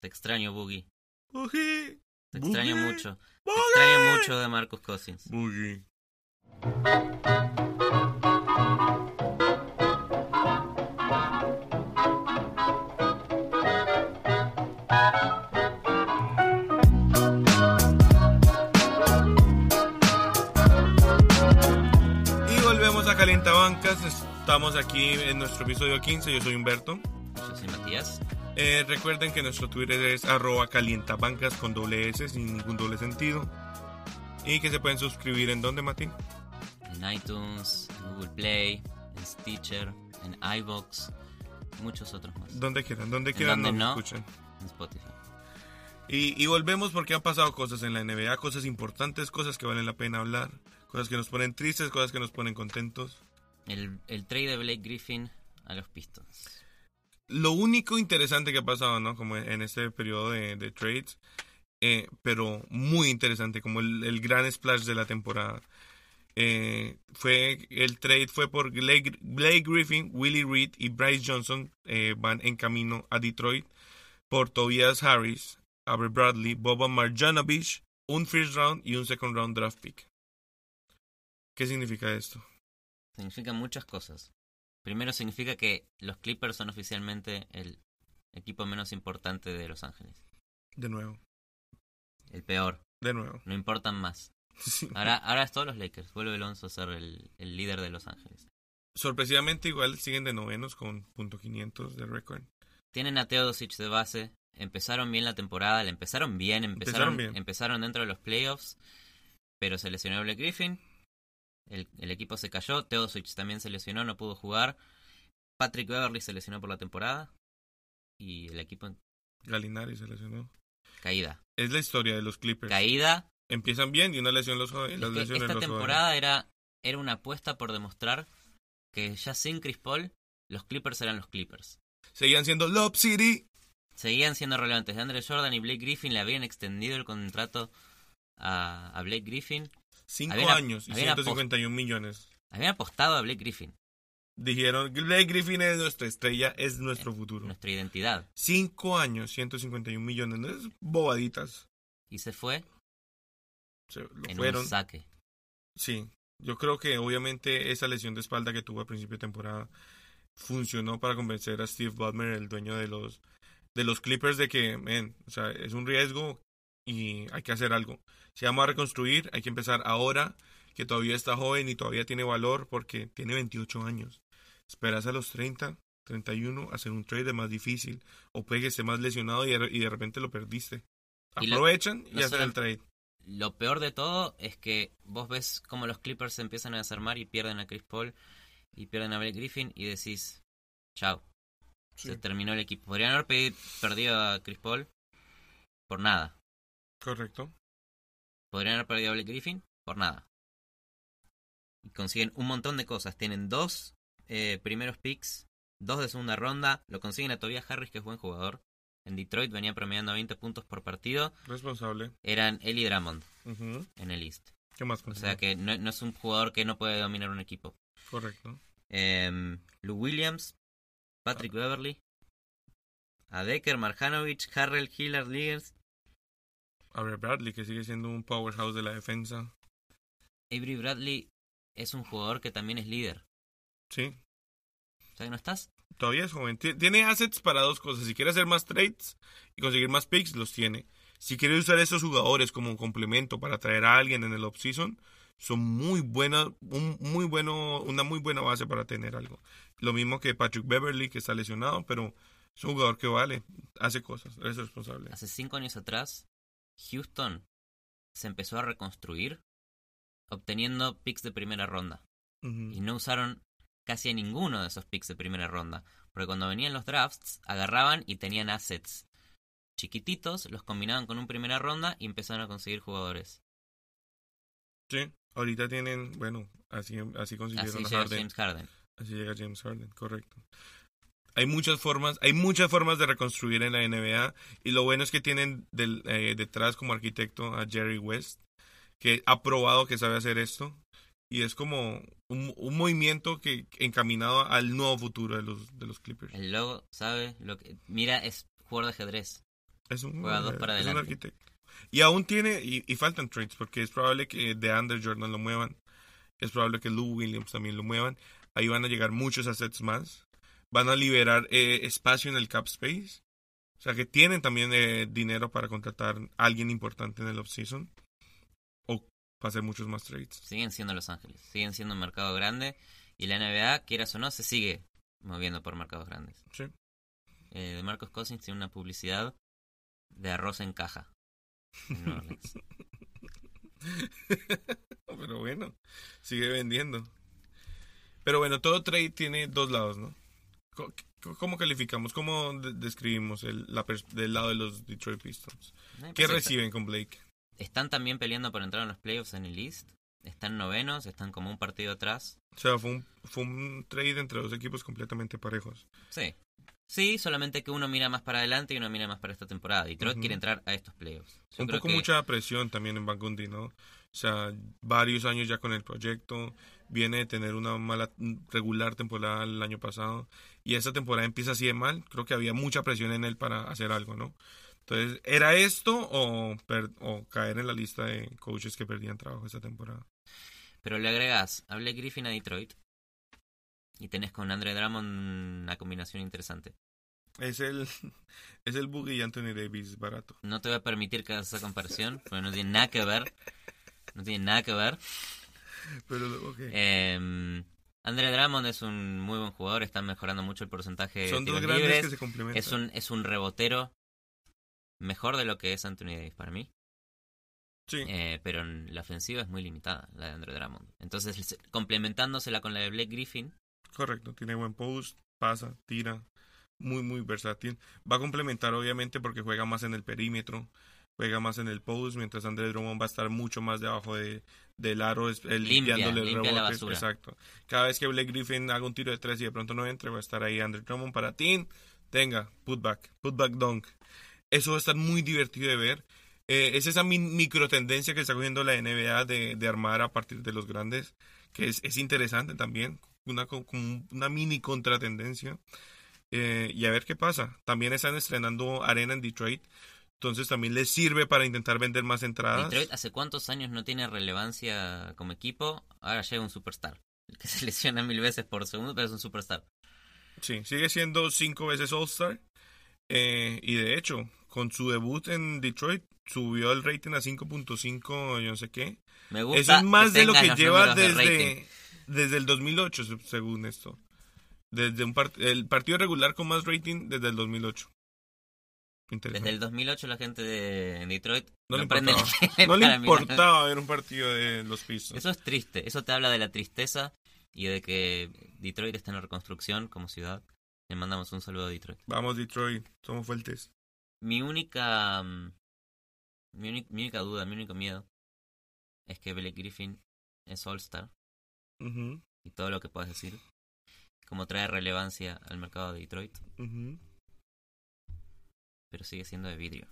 Te extraño, Boogie. Boogie. Te extraño Boogie. mucho. Te Boogie. extraño mucho de Marcus Cousins. Boogie. Y volvemos a Calientabancas. Estamos aquí en nuestro episodio 15. Yo soy Humberto. Yo soy Matías. Eh, recuerden que nuestro Twitter es arroba calientabancas con doble S sin ningún doble sentido. Y que se pueden suscribir en donde, Mati. En iTunes, en Google Play, en Stitcher, en iVoox, muchos otros más. Donde quieran, donde quieran donde nos no. escuchen. En Spotify. Y, y volvemos porque han pasado cosas en la NBA, cosas importantes, cosas que valen la pena hablar, cosas que nos ponen tristes, cosas que nos ponen contentos. El, el trade de Blake Griffin a los Pistons. Lo único interesante que ha pasado, ¿no? Como en este periodo de, de trades, eh, pero muy interesante, como el, el gran splash de la temporada. Eh, fue el trade fue por Blake, Blake Griffin, Willie Reed y Bryce Johnson eh, van en camino a Detroit por Tobias Harris, Avery Bradley, Boban Marjanovic, un first round y un second round draft pick. ¿Qué significa esto? Significa muchas cosas. Primero significa que los Clippers son oficialmente el equipo menos importante de Los Ángeles. De nuevo, El peor. de nuevo. No importan más. Sí. Ahora, ahora es todos los Lakers. Vuelve Alonso a ser el, el líder de Los Ángeles. Sorpresivamente igual siguen de novenos con punto .500 de récord. Tienen a Teodosic de base. Empezaron bien la temporada. La empezaron bien. Empezaron, Empezaron bien. empezaron dentro de los playoffs. Pero se lesionó Blake Griffin. El, el equipo se cayó. Teodosic también se lesionó. No pudo jugar. Patrick Beverly se lesionó por la temporada. Y el equipo Galinari se lesionó. caída. Es la historia de los Clippers. Caída. Empiezan bien y una lesión los jode. Es que esta los temporada era, era una apuesta por demostrar que ya sin Chris Paul, los Clippers eran los Clippers. Seguían siendo Lob City. Seguían siendo relevantes. DeAndre Jordan y Blake Griffin le habían extendido el contrato a, a Blake Griffin. Cinco Habían- años y habían 151 millones. Habían apostado a Blake Griffin, Dijeron, Blake Griffin es nuestra estrella, es nuestro futuro. nuestra identidad. Cinco años, 151 millones. No es bobaditas. Y se fue Se lo en fueron. un saque. Sí, yo creo que obviamente esa lesión de espalda que tuvo a principio de temporada funcionó para convencer a Steve Ballmer, el dueño de los de los Clippers, de que, men, o sea, es un riesgo y hay que hacer algo. Si vamos a reconstruir, hay que empezar ahora, que todavía está joven y todavía tiene valor porque tiene 28 años. Esperas a los 30, 31, hacer un trade más difícil o puede que esté más lesionado y de, y de repente lo perdiste. Y lo- Aprovechan y no hacen el trade. Lo peor de todo es que vos ves cómo los Clippers se empiezan a desarmar y pierden a Chris Paul y pierden a Blake Griffin y decís, chao, se terminó el equipo. Podrían haber perdido a Chris Paul por nada. Correcto. Podrían haber perdido a Blake Griffin por nada. Y consiguen un montón de cosas. Tienen dos eh, primeros picks, dos de segunda ronda. Lo consiguen a Tobias Harris, que es buen jugador. En Detroit venía promediando 20 puntos por partido. Responsable. Eran y Drummond en el East. ¿Qué más? O sea que no, no es un jugador que no puede dominar un equipo. Correcto. Eh, Lou Williams, Patrick Beverly, a Decker, Marjanovic, Harrell, Hillard, Liggers, Avery Bradley, que sigue siendo un powerhouse de la defensa. Avery Bradley es un jugador que también es líder. Sí, O sea que no estás todavía es joven. Ti- Tiene assets para dos cosas. Si quiere hacer más trades y conseguir más picks, los tiene. Si quiere usar esos jugadores como un complemento para traer a alguien en el offseason, son muy buenas, un muy bueno, una muy buena base para tener algo. Lo mismo que Patrick Beverly, que está lesionado, pero es un jugador que vale, hace cosas, es responsable. Hace cinco años atrás, Houston se empezó a reconstruir obteniendo picks de primera ronda. Y no usaron casi a ninguno de esos picks de primera ronda. Porque cuando venían los drafts, agarraban y tenían assets chiquititos, los combinaban con un primera ronda y empezaron a conseguir jugadores. Sí, ahorita tienen, bueno, así, así consiguieron Así llega Harden. James Harden. Así llega James Harden, correcto. Hay muchas formas, hay muchas formas de reconstruir en la NBA y lo bueno es que tienen del- eh, detrás como arquitecto a Jerry West, que ha probado que sabe hacer esto y es como un, un movimiento que encaminado al nuevo futuro de los de los Clippers. El logo, ¿sabe? Lo que, mira, es jugador de ajedrez. Es un, Juega dos para es un arquitecto. Y aún tiene, y, y faltan trades, porque es probable que de Under Jordan lo muevan. Es probable que Lou Williams también lo muevan. Ahí van a llegar muchos assets más. Van a liberar eh, espacio en el cap space. O sea que tienen también eh, dinero para contratar a alguien importante en el offseason. O para hacer muchos más trades. Siguen siendo Los Ángeles, siguen siendo un mercado grande y la NBA, quieras o no, se sigue moviendo por mercados grandes. Sí. Eh, de Marcos Cousins tiene una publicidad de arroz en caja. en. Pero bueno, sigue vendiendo. Pero bueno, todo trade tiene dos lados, ¿no? ¿Cómo calificamos? ¿Cómo de- describimos el, la del lado de los Detroit Pistons? ¿Qué reciben con Blake? Están también peleando por entrar en los playoffs en el East. Están novenos, están como un partido atrás. O sea, fue un, fue un trade entre dos equipos completamente parejos. Sí. Sí, solamente que uno mira más para adelante y uno mira más para esta temporada. Detroit Ujú. quiere entrar a estos playoffs. Yo un creo poco que- mucha presión también en Van Gundy, ¿no? O sea, varios años ya con el proyecto. Viene de tener una mala regular temporada el año pasado. Y esta temporada empieza así de mal. Creo que había mucha presión en él para hacer algo, ¿no? Entonces, ¿era esto o, caer en la lista de coaches que perdían trabajo esta temporada? Pero le agregas a Blake Griffin a Detroit. Y tenés con Andre Drummond una combinación interesante. Es el, es el Boogie y Anthony Davis barato. No te voy a permitir que hagas esa comparación, porque no tiene nada que ver. No tiene nada que ver. Pero, ok. Eh, Andre Drummond es un muy buen jugador, está mejorando mucho el porcentaje de Son dos tiros grandes libres. que se complementan. Es un, es un rebotero mejor de lo que es Anthony Davis para mí. Sí. Eh, pero en la ofensiva es muy limitada, la de Andre Drummond. Entonces, se- complementándosela con la de Blake Griffin, Correcto, tiene buen post, pasa, tira, muy muy versátil. Va a complementar obviamente porque juega más en el perímetro, juega más en el post, mientras André Drummond va a estar mucho más debajo de, del aro, es- eh, Limpia, limpiándole limpia la basura. Exacto. Cada vez que Blake Griffin haga un tiro de tres y de pronto no entre, va a estar ahí André Drummond para ti. Tenga, putback, putback dunk. Eso va a estar muy divertido de ver. Eh, es esa mi- micro tendencia que está cogiendo la NBA de, de armar a partir de los grandes, que es, es interesante también, una, como una mini contratendencia. Eh, y a ver qué pasa. También están estrenando arena en Detroit, entonces también les sirve para intentar vender más entradas. Detroit hace cuántos años no tiene relevancia como equipo, ahora llega un superstar. El que se lesiona mil veces por segundo, pero es un superstar. Sí, sigue siendo cinco veces All-Star. Eh, y de hecho, con su debut en Detroit, subió el rating a 5.5, yo no sé qué. Me gusta Eso es más de lo que lleva de desde, desde el 2008, se- según esto. Desde un part- el partido regular con más rating desde el 2008. Desde el 2008 la gente de Detroit No le importaba. No le importaba ver un partido de los Pistons. Eso es triste, eso te habla de la tristeza y de que Detroit está en reconstrucción como ciudad. Le mandamos un saludo a Detroit. Vamos, Detroit, somos fuertes. Mi única mm, mi, única duda, mi único miedo es que Blake Griffin es All-Star y todo lo que puedas decir como trae relevancia al mercado de Detroit. Pero sigue siendo de vidrio.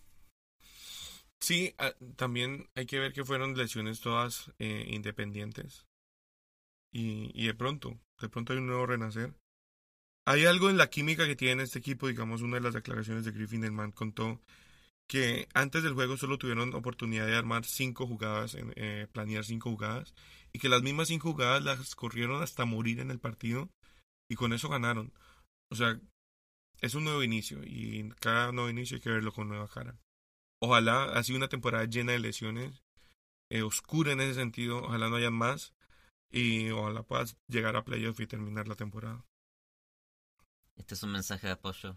Sí, ah, también hay que ver que fueron lesiones todas eh, independientes. Y, y de pronto, de pronto hay un nuevo renacer. Hay algo en la química que tiene este equipo, digamos, una de las declaraciones de Griffin, el man contó que antes del juego solo tuvieron oportunidad de armar cinco jugadas, eh, planear cinco jugadas, y que las mismas cinco jugadas las corrieron hasta morir en el partido, y con eso ganaron. O sea, es un nuevo inicio, y cada nuevo inicio hay que verlo con nueva cara. Ojalá ha sido una temporada llena de lesiones, eh, oscura en ese sentido, ojalá no hayan más, y ojalá puedas llegar a playoff y terminar la temporada. Este es un mensaje de apoyo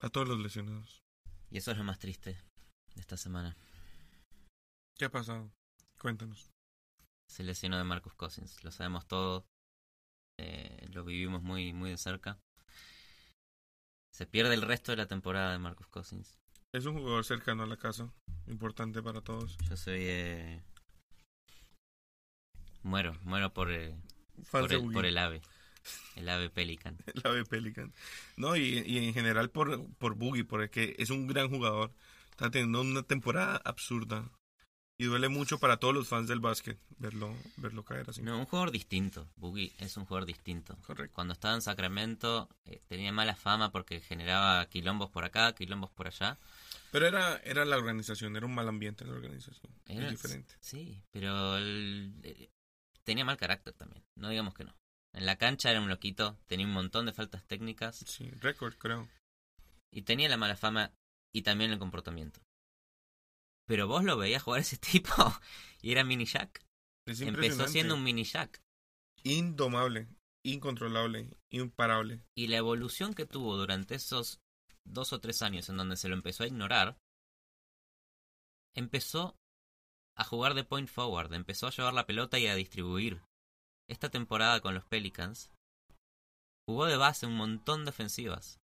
A todos los lesionados. y eso es lo más triste de esta semana. ¿Qué ha pasado? Cuéntanos. Se lesionó de Marcus Cousins, lo sabemos todo, eh, lo vivimos muy muy de cerca. Se pierde el resto de la temporada de Marcus Cousins. Es un jugador cercano a la casa, importante para todos. Yo soy eh, muero, muero por eh, por el, por el ave, el ave Pelican. El ave Pelican. No, y, y en general por, por Boogie, porque es un gran jugador. Está teniendo una temporada absurda. Y duele mucho para todos los fans del básquet verlo, verlo caer así. No, un jugador distinto. Boogie es un jugador distinto. Correcto. Cuando estaba en Sacramento eh, tenía mala fama porque generaba quilombos por acá, quilombos por allá. Pero era, era la organización, era un mal ambiente en la organización. Era- es diferente. Sí, pero el- eh, tenía mal carácter también, no digamos que no. En la cancha era un loquito, tenía un montón de faltas técnicas Sí, récord, creo. y tenía la mala fama y también el comportamiento. Pero vos lo veías jugar a ese tipo y era mini Jack. Empezó siendo un mini Jack. Indomable, incontrolable, imparable. Y la evolución que tuvo durante esos dos o tres años en donde se lo empezó a ignorar, empezó a jugar de point forward, empezó a llevar la pelota y a distribuir. Esta temporada con los Pelicans, jugó de base un montón de ofensivas.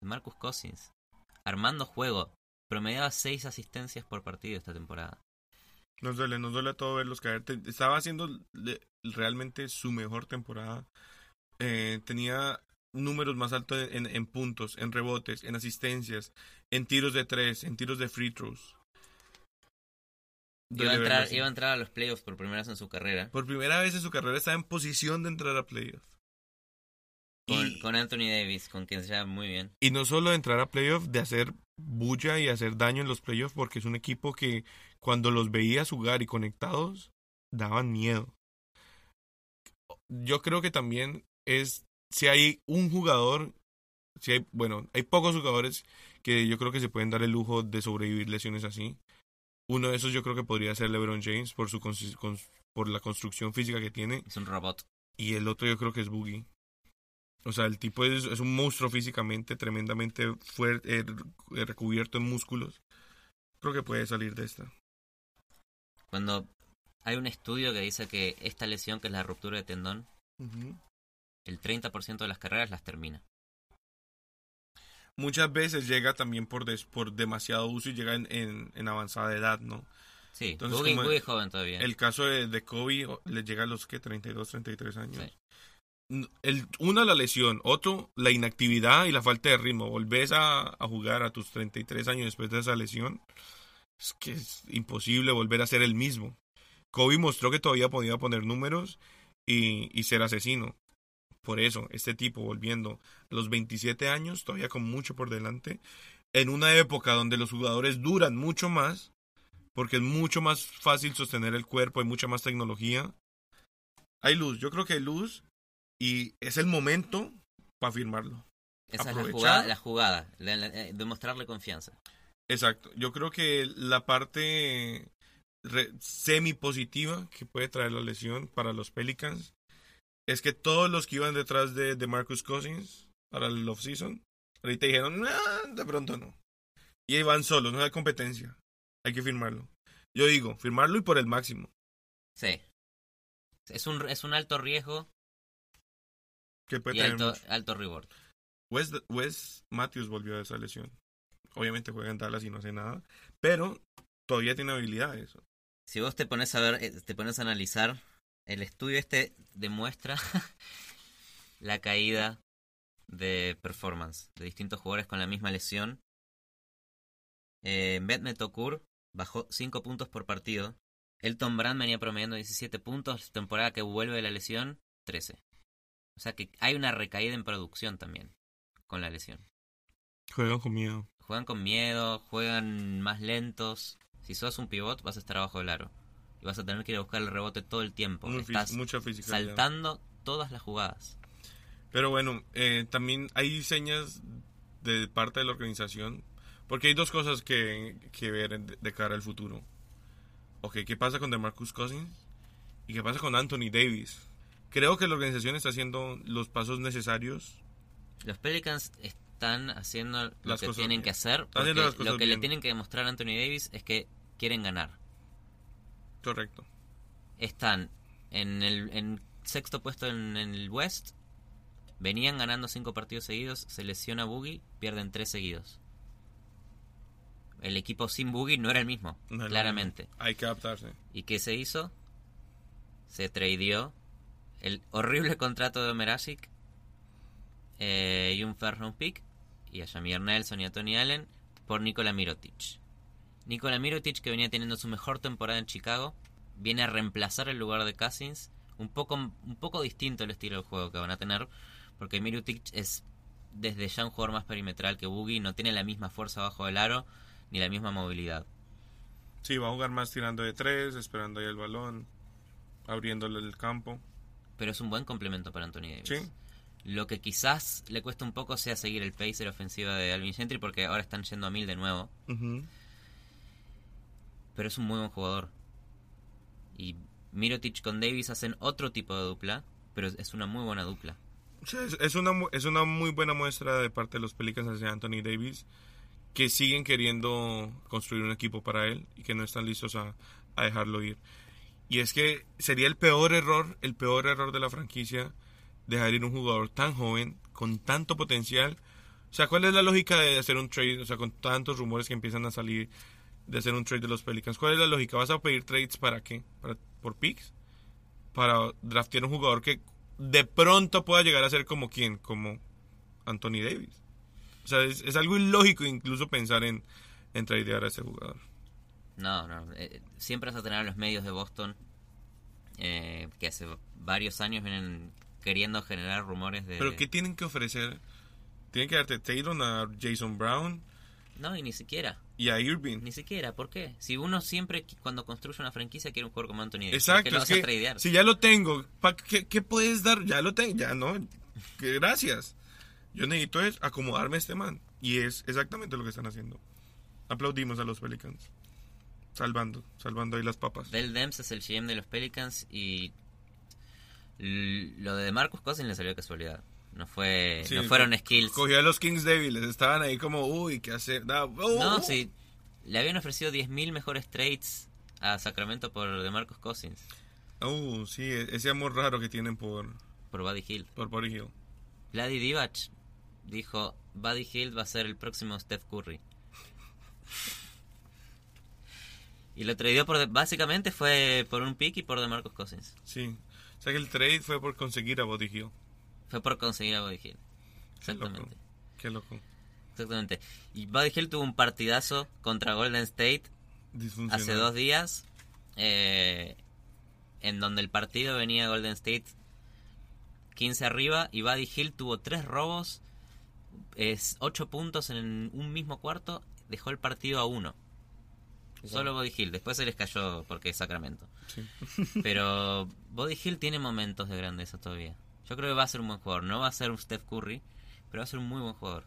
De Marcus Cousins, armando juego, promediaba seis asistencias por partido esta temporada. Nos duele, nos duele a todo verlos caer. Estaba haciendo realmente su mejor temporada. Eh, tenía números más altos en, en puntos, en rebotes, en asistencias, en tiros de tres, en tiros de free throws. Iba a, entrar, iba a entrar a los playoffs por primera vez en su carrera, Por primera vez en su carrera estaba en posición de entrar a playoff. Con, Y, con Anthony Davis, con quien se lleva muy bien. y no solo de entrar a playoff, de hacer bulla y hacer daño en los playoffs, porque es un equipo que cuando los veías jugar y conectados, daban miedo. Yo creo que también es, si hay un jugador, si hay, bueno, hay pocos jugadores que yo creo que se pueden dar el lujo de sobrevivir lesiones así. Uno de esos yo creo que podría ser LeBron James por su por la construcción física que tiene Es un robot. y el otro yo creo que es Boogie. O sea, el tipo es, es un monstruo físicamente, tremendamente fuerte, eh, re- recubierto en músculos. Creo que puede salir de esta. Cuando hay un estudio que dice que esta lesión, que es la ruptura de tendón, el 30% de las carreras las termina. Muchas veces llega también por, des- por demasiado uso y llega en, en, en avanzada edad, ¿no? Sí, Entonces, Boogie es joven todavía. El caso de, de Kobe le llega a los que 32, 33 años. Sí. Uno, la lesión. Otro, la inactividad y la falta de ritmo. Volvés a, a jugar a tus 33 años después de esa lesión. Es que es imposible volver a ser el mismo. Kobe mostró que todavía podía poner números y, y ser asesino. Por eso, este tipo volviendo a los 27 años, todavía con mucho por delante, en una época donde los jugadores duran mucho más, porque es mucho más fácil sostener el cuerpo, hay mucha más tecnología. Hay luz, yo creo que hay luz y es el momento para firmarlo. Esa es la jugada, la jugada la- la- eh, demostrarle confianza. Exacto, yo creo que la parte semi positiva que puede traer la lesión para los Pelicans es que todos los que iban detrás de, de Marcus Cousins para el offseason, ahorita dijeron, "Nah, de pronto no. Y ahí van solos, no hay competencia. Hay que firmarlo. Yo digo, firmarlo y por el máximo. Sí. Es un, es un alto riesgo Que puede y tener alto, mucho. alto reward. Wes, Wes Matthews volvió de esa lesión. Obviamente juega en Dallas y no hace nada, pero todavía tiene habilidades. Si vos te pones a ver, eh, te pones a analizar, el estudio este demuestra la caída de performance de distintos jugadores con la misma lesión. Eh, Mehmet Tokur bajó 5 puntos por partido. Elton Brand venía promediando 17 puntos, temporada que vuelve de la lesión, 13. O sea que hay una recaída en producción también con la lesión. Juegan con miedo. Juegan con miedo, juegan más lentos. Si sos un pivot, vas a estar abajo del aro. Y vas a tener que ir a buscar el rebote todo el tiempo. Muy Estás mucha física. saltando todas las jugadas. Pero bueno, eh, también hay señas de parte de la organización. Porque hay dos cosas que, que ver de, cara al futuro. Ok, ¿qué pasa con DeMarcus Cousins? ¿Y qué pasa con Anthony Davis? Creo que la organización está haciendo los pasos necesarios. Los Pelicans están haciendo lo Las que cosas tienen bien. que hacer. Porque las cosas lo que le bien. tienen que demostrar a Anthony Davis es que quieren ganar. Correcto. Están en el en sexto puesto en, en el West. Venían ganando cinco partidos seguidos. Se lesiona Boogie. Pierden tres seguidos. El equipo sin Boogie no era el mismo. No claramente. Hay que adaptarse. ¿Y qué se hizo? Se tradeó el horrible contrato de Omerasic eh, y un first round pick y a Javier Nelson y a Tony Allen por Nikola Mirotic. Nikola Mirotic que venía teniendo su mejor temporada en Chicago viene a reemplazar el lugar de Cousins un poco un poco distinto el estilo de juego que van a tener porque Mirotic es desde ya un jugador más perimetral que Boogie no tiene la misma fuerza bajo el aro ni la misma movilidad. Sí, va a jugar más tirando de tres, esperando ahí el balón, abriéndole el campo. Pero es un buen complemento para Anthony Davis. Sí. Lo que quizás le cuesta un poco sea seguir el pacer ofensiva de Alvin Gentry porque ahora están yendo a mil de nuevo. Pero es un muy buen jugador. Y Mirotic con Davis hacen otro tipo de dupla, pero es una muy buena dupla. Sí, es, una, es una muy buena muestra de parte de los Pelicans hacia Anthony Davis, que siguen queriendo construir un equipo para él y que no están listos a, a dejarlo ir. Y es que sería el peor error, el peor error de la franquicia, dejar ir un jugador tan joven, con tanto potencial. O sea, ¿cuál es la lógica de hacer un trade? O sea, con tantos rumores que empiezan a salir de hacer un trade de los Pelicans. ¿Cuál es la lógica? ¿Vas a pedir trades para qué? ¿Para, ¿Por picks? Para draftear un jugador que de pronto pueda llegar a ser como quién, como Anthony Davis. O sea, es, algo ilógico incluso pensar en, en tradear a ese jugador. No, no. eh, siempre vas a tener a los medios de Boston eh, que hace varios años vienen queriendo generar rumores de... Pero ¿qué tienen que ofrecer? Tienen que darte Taylor a Jason Brown No, y ni siquiera. y a Irving. Ni siquiera. ¿Por qué? Si uno siempre, cuando construye una franquicia, quiere un jugador como Anthony Davis. Exacto, ¿por qué lo es vas que si ya lo tengo, ¿pa qué, qué puedes dar? Ya lo tengo, ya no. Gracias. Yo necesito es acomodarme a este man. Y es exactamente lo que están haciendo. Aplaudimos a los Pelicans. Salvando, salvando ahí las papas. Del Dems es el GM de los Pelicans y lo de Marcus Cousins le salió de casualidad. No fue, Sí, no fueron skills. Cogió a los Kings débiles, estaban ahí como, uy, ¿qué hacer? Oh, No, oh. sí. Le habían ofrecido 10.000 mejores trades a Sacramento por de Marcus Cousins, Uh, sí, e- ese amor raro que tienen por, por Buddy Hill. por Body Hill. Vladi Divac dijo, Buddy Hill va a ser el próximo Steph Curry. Y lo tradeó por, básicamente fue por un pick y por de Marcus Cousins. Sí. O sea que el trade fue por conseguir a Body Hill. Fue por conseguir a Buddy Hill. Qué loco. Exactamente. Qué loco. Exactamente. Y Buddy Hill tuvo un partidazo contra Golden State hace dos días, eh, en donde el partido venía Golden State 15 arriba y Buddy Hill tuvo tres robos, es 8 puntos en un mismo cuarto, dejó el partido a uno. Solo Buddy Hill, después se les cayó porque es Sacramento. Sí. Pero Buddy Hill tiene momentos de grandeza todavía. Yo creo que va a ser un buen jugador. No va a ser un Steph Curry, pero va a ser un muy buen jugador.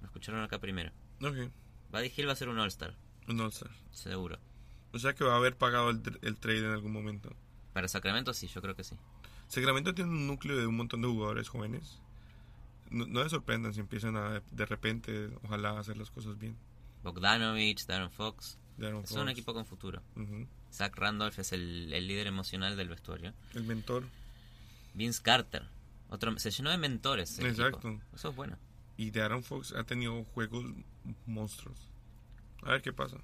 Lo escucharon acá primero. Ok. Buddy Hill va a ser un All-Star, Un All-Star. seguro. O sea que va a haber pagado el, el trade en algún momento. Para Sacramento sí, yo creo que sí. Sacramento tiene un núcleo de un montón de jugadores jóvenes. No, no se sorprendan si empiezan a de repente, ojalá, hacer las cosas bien. Bogdanovich, Darren Fox. Darren Es un equipo con futuro. Zach Randolph es el, el líder emocional del vestuario. El mentor. Vince Carter. Otro, se llenó de mentores. el equipo. Exacto. Eso es bueno. Y Darren Fox ha tenido juegos monstruos. A ver qué pasa.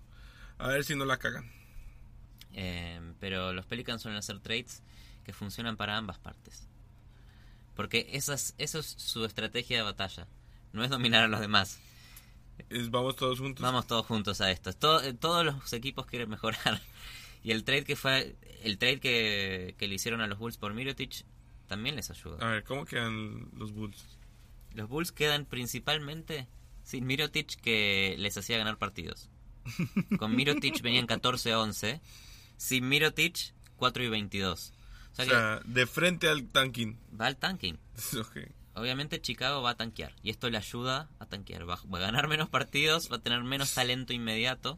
A ver si no la cagan. Eh, pero los Pelicans suelen hacer trades que funcionan para ambas partes. Porque esa es, eso es su estrategia de batalla. No es dominar a los demás. Es, vamos todos juntos. Vamos todos juntos a esto. Todo- eh, todos los equipos quieren mejorar. Y el trade que fue el trade que, que le hicieron a los Bulls por Mirotic también les ayuda. A ver, ¿cómo quedan los Bulls? Los Bulls quedan principalmente sin Mirotic que les hacía ganar partidos. Con Mirotic venían 14-11. Sin Mirotic 4 y 22. O sea O sea, de frente al tanking. va al tanking. Ok. Obviamente Chicago va a tanquear. Y esto le ayuda a tanquear. Va, a- va a ganar menos partidos, va a tener menos talento inmediato.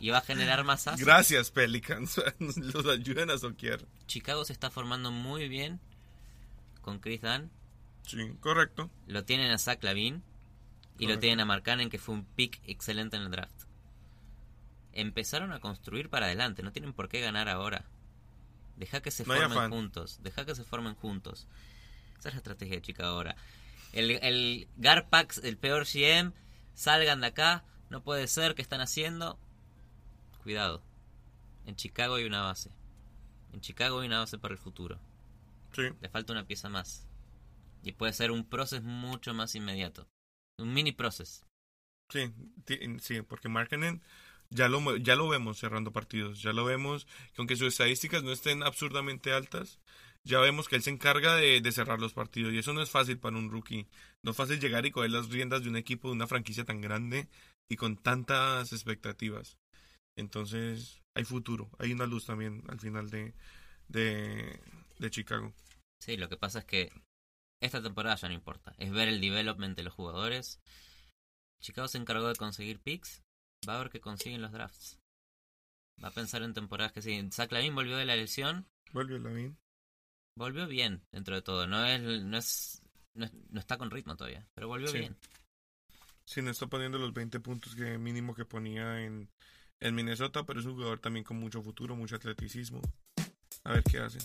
Y va a generar más assets. Gracias, Pelicans. Los ayudan a soquear. Chicago se está formando muy bien con Chris Dunn. Sí, correcto. Lo tienen a Zach Lavin y lo tienen a Mark Cannon, que fue un pick excelente en el draft. Empezaron a construir para adelante, no tienen por qué ganar ahora. Deja que se No formen juntos, deja que se formen juntos. Esa es la estrategia de Chicago ahora. El, el Garpax, el peor GM, salgan de acá, no puede ser, ¿qué están haciendo? Cuidado. En Chicago hay una base. En Chicago hay una base para el futuro. Sí. Le falta una pieza más. Y puede ser un proceso mucho más inmediato. Un mini proceso. Sí, sí, porque Markkanen ya lo, ya lo vemos cerrando partidos, ya lo vemos que aunque sus estadísticas no estén absurdamente altas, ya vemos que él se encarga de, de cerrar los partidos y eso no es fácil para un rookie. No es fácil llegar y coger las riendas de un equipo, de una franquicia tan grande y con tantas expectativas. Entonces, hay futuro, hay una luz también al final de, de, de Chicago. Sí, lo que pasa es que esta temporada ya no importa. Es ver el development de los jugadores. Chicago se encargó de conseguir picks. Va a ver qué consiguen los drafts. Va a pensar en temporadas que siguen. Zach Lavin volvió de la lesión. Vuelve Lavin. Volvió bien dentro de todo. No es, no es, no, es- no está con ritmo todavía, pero volvió Sí. bien. Sí, no está poniendo los 20 puntos que mínimo que ponía en, en Minnesota, pero es un jugador también con mucho futuro, mucho atleticismo. A ver qué hace.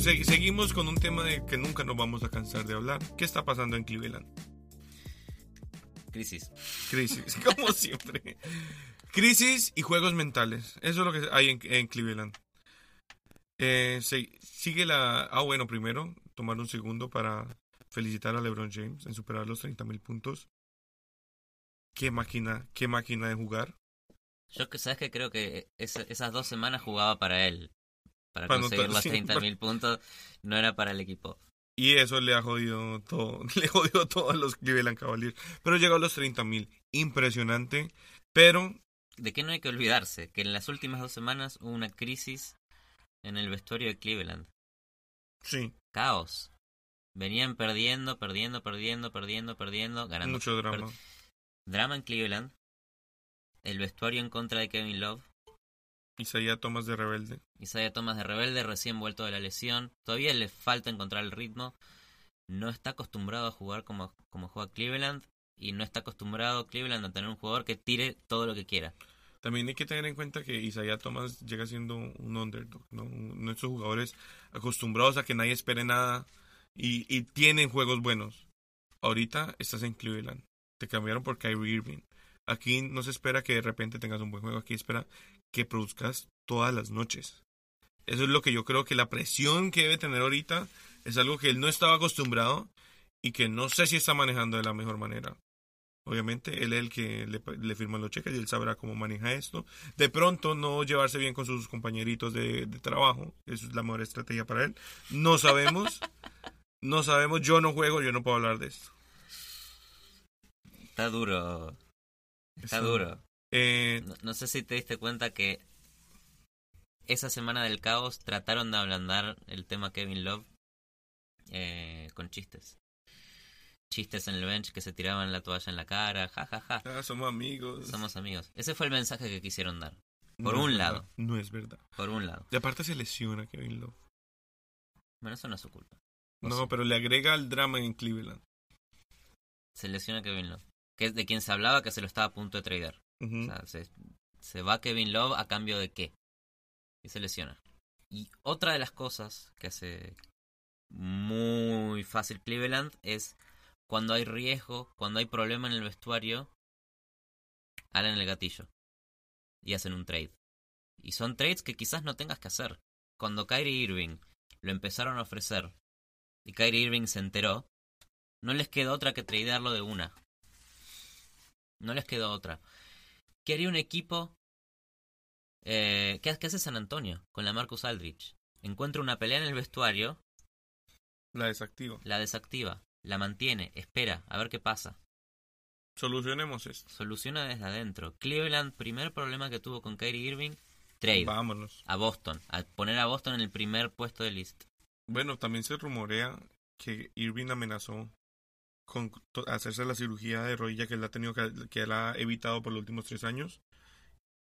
Y seguimos, se- seguimos con un tema de que nunca nos vamos a cansar de hablar. ¿Qué está pasando en Cleveland? Crisis. Crisis, como siempre. Crisis y juegos mentales. Eso es lo que hay en, en Cleveland. Eh, se- sigue la... Ah, bueno, primero, tomar un segundo para felicitar a LeBron James en superar los 30 mil puntos. Qué máquina, qué máquina de jugar. Yo que sabes que creo que esa- esas dos semanas jugaba para él. Para, Para conseguir los sí, 30 mil puntos. No era para el equipo. Y eso le ha jodido todo. Le jodió todo a los Cleveland Cavaliers. Pero llegó a los 30 mil. Impresionante. Pero De que no hay que olvidarse, que en las últimas dos semanas hubo una crisis en el vestuario de Cleveland. sí, Caos. Venían perdiendo, perdiendo, perdiendo, perdiendo, perdiendo, ganando. mucho drama. Drama en Cleveland. El vestuario en contra de Kevin Love. Isaiah Thomas de Rebelde. Isaiah Thomas de rebelde, recién vuelto de la lesión. Todavía le falta encontrar el ritmo. No está acostumbrado a jugar como, como juega Cleveland. Y no está acostumbrado Cleveland a tener un jugador que tire todo lo que quiera. También hay que tener en cuenta que Isaiah Thomas llega siendo un underdog, ¿no? Esos jugadores acostumbrados a que nadie espere nada y, y tienen juegos buenos. Ahorita estás en Cleveland. Te cambiaron por Kyrie Irving. Aquí no se espera que de repente tengas un buen juego. Aquí espera que produzcas todas las noches. Eso es lo que yo creo que la presión que debe tener ahorita es algo que él no estaba acostumbrado y que no sé si está manejando de la mejor manera. Obviamente, él es el que le, le firma los cheques y él sabrá cómo maneja esto. De pronto, no llevarse bien con sus compañeritos de, de trabajo. Eso es la mejor estrategia para él. No sabemos. no sabemos. Yo no juego, yo no puedo hablar de esto. Está duro. Está Eso- duro. Eh, No, no sé si te diste cuenta que esa semana del caos trataron de ablandar el tema Kevin Love eh, con chistes. Chistes en el bench que se tiraban la toalla en la cara, ja ja ja. ah, somos amigos. Somos amigos. Ese fue el mensaje que quisieron dar. Por un verdad, lado. No es verdad. Por un lado. Y aparte se lesiona Kevin Love. Bueno, eso no es su culpa. No, sí. pero le agrega el drama en Cleveland. Se lesiona Kevin Love. Que es de quien se hablaba que se lo estaba a punto de trader. Se, se va Kevin Love a cambio de qué. Y se lesiona. Y otra de las cosas que hace muy fácil Cleveland es cuando hay riesgo, cuando hay problema en el vestuario, alan el gatillo. Y hacen un trade. Y son trades que quizás no tengas que hacer. Cuando Kyrie Irving lo empezaron a ofrecer y Kyrie Irving se enteró, no les quedó otra que tradearlo de una. No les quedó otra. ¿Qué haría un equipo? Eh, ¿qué, qué hace San Antonio con la Marcus Aldrich? Encuentra una pelea en el vestuario, La desactiva. la desactiva, la mantiene, espera, a ver qué pasa. Solucionemos esto. Soluciona desde adentro. Cleveland, primer problema que tuvo con Kyrie Irving, trade. Vámonos. A Boston, a poner a Boston en el primer puesto de list. Bueno, también se rumorea que Irving amenazó con hacerse la cirugía de rodilla que él ha tenido que, que él ha evitado por los últimos tres años,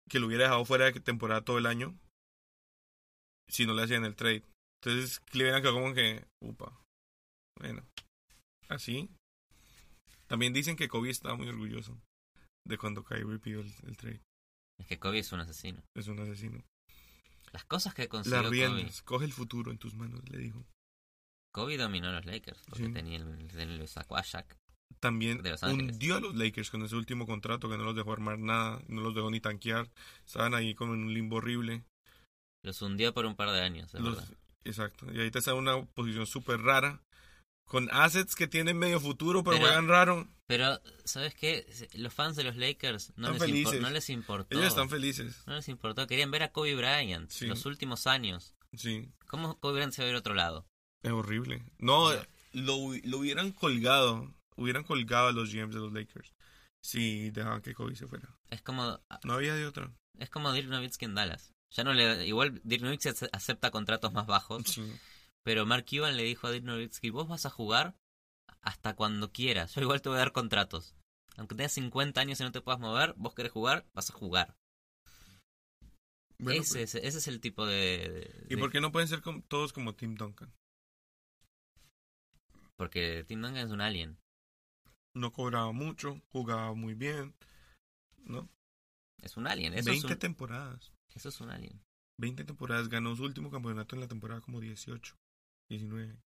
que lo hubiera dejado fuera de temporada todo el año si no le hacían el trade. Entonces Cleveland quedó como que, upa, bueno, así. También dicen que Kobe estaba muy orgulloso de cuando Kyrie pidió el, el trade. Es que Kobe es un asesino. Es un asesino. Las cosas que consiguió Las Kobe. riendas, coge el futuro en tus manos, le dijo. Kobe dominó a los Lakers porque Sí. tenía el, el- lo sacó a Shaq. También hundió a los Lakers con ese último contrato que no los dejó armar nada, no los dejó ni tanquear. Estaban ahí con un limbo horrible. Los hundió por un par de años, Los- verdad. Exacto. Y ahorita está en una posición súper rara. Con assets que tienen medio futuro, pero, Pero- juegan raro. Pero, ¿sabes qué? Los fans de los Lakers no, Están les, impor- no les importó. Ellos están felices. No les importó. Querían ver a Kobe Bryant Sí. los últimos años. Sí. ¿Cómo Kobe Bryant se va a ir a otro lado? Es horrible. No, lo, lo hubieran colgado. Hubieran colgado a los GMs de los Lakers. Si dejaban que Kobe se fuera. Es como No había de otra. es como Dirk Nowitzki en Dallas. Ya no le igual Dirk Nowitzki ace- acepta contratos más bajos, Sí. pero Mark Cuban le dijo a Dirk Nowitzki, "Vos vas a jugar hasta cuando quieras. Yo igual te voy a dar contratos. Aunque tengas 50 años y no te puedas mover, vos querés jugar, vas a jugar." Bueno, ese, pues, es, ese es el tipo de, de- ¿Y de- por qué no pueden ser como- todos como Tim Duncan? Porque Tim Duncan es un alien. No cobraba mucho, jugaba muy bien. ¿No? Es un alien, eso, 20 es un, temporadas. eso es un alien. 20 temporadas. Ganó su último campeonato en la temporada como 18, 19.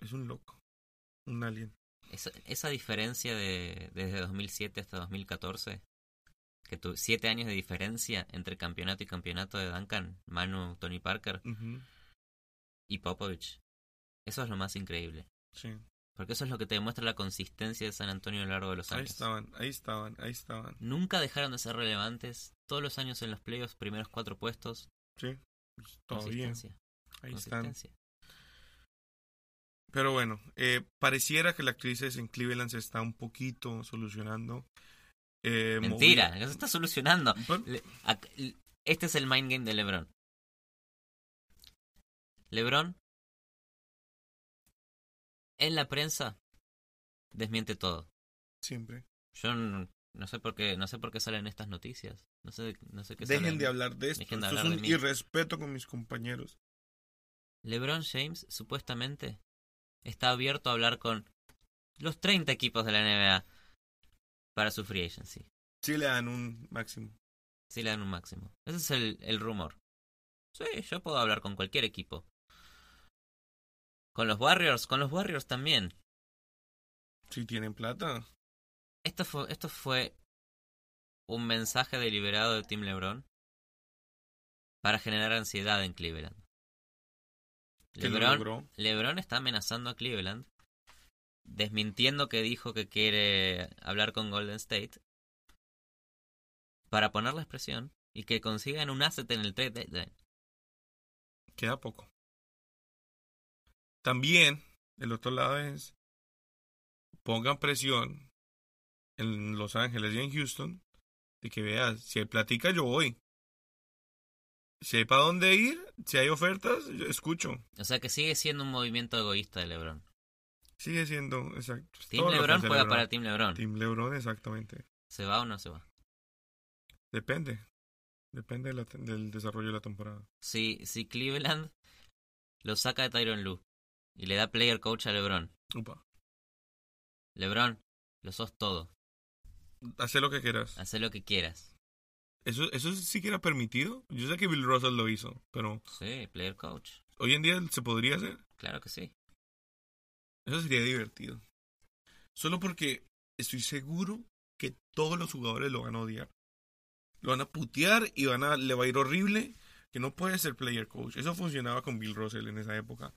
Es un loco. Un alien. Esa, esa diferencia de desde 2007 hasta 2014, que tu siete años de diferencia entre campeonato y campeonato de Duncan, Manu, Tony Parker y Popovich, eso es lo más increíble, Sí. porque eso es lo que te demuestra la consistencia de San Antonio a lo largo de los Ahí años. estaban, ahí estaban, ahí estaban. Nunca dejaron de ser relevantes, todos los años en los playoffs, primeros cuatro puestos, Sí. Pues, todavía. consistencia, Ahí están. consistencia. Pero bueno, eh, pareciera que la crisis en Cleveland se está un poquito solucionando. Eh, Mentira, no se está solucionando. Le- Este es el mind game de LeBron. LeBron en la prensa desmiente todo. siempre. Yo n- no sé por qué, no sé por qué salen estas noticias. No sé, no sé qué Dejen salen. de hablar de esto. Dejen de esto hablar es un irrespeto con mis compañeros. LeBron James supuestamente está abierto a hablar con los 30 equipos de la NBA para su free agency. Sí le dan un máximo. Si le dan un máximo. Ese es el, el rumor. Sí, yo puedo hablar con cualquier equipo. Con los Warriors, con los Warriors también. Si tienen plata. Esto fue, esto fue un mensaje deliberado de Team LeBron para generar ansiedad en Cleveland. LeBron. LeBron está amenazando a Cleveland, desmintiendo que dijo que quiere hablar con Golden State para ponerles presión y que consigan un asset en el trade deadline. Queda poco. También, el otro lado es, pongan presión en Los Ángeles y en Houston, de que veas, si hay platica, yo voy. Si hay para dónde ir, si hay ofertas, yo escucho. O sea que sigue siendo un movimiento egoísta de LeBron. Sigue siendo, exacto. Team LeBron juega LeBron. para Team LeBron. Team LeBron, exactamente. ¿Se va o no se va? Depende. Depende de la te- del desarrollo de la temporada. Si, si Cleveland lo saca de Tyron Lue y le da player coach a LeBron, Upa. LeBron, lo sos todo. Haz lo que quieras. Haz lo que quieras. ¿Eso, ¿Eso sí que era permitido? Yo sé que Bill Russell lo hizo, pero Sí, player coach. hoy en día se podría hacer. Claro que sí. Eso sería divertido. Solo porque estoy seguro que todos los jugadores lo van a odiar. Lo van a putear y van a, le va a ir horrible. Que no puede ser player coach. Eso funcionaba con Bill Russell en esa época.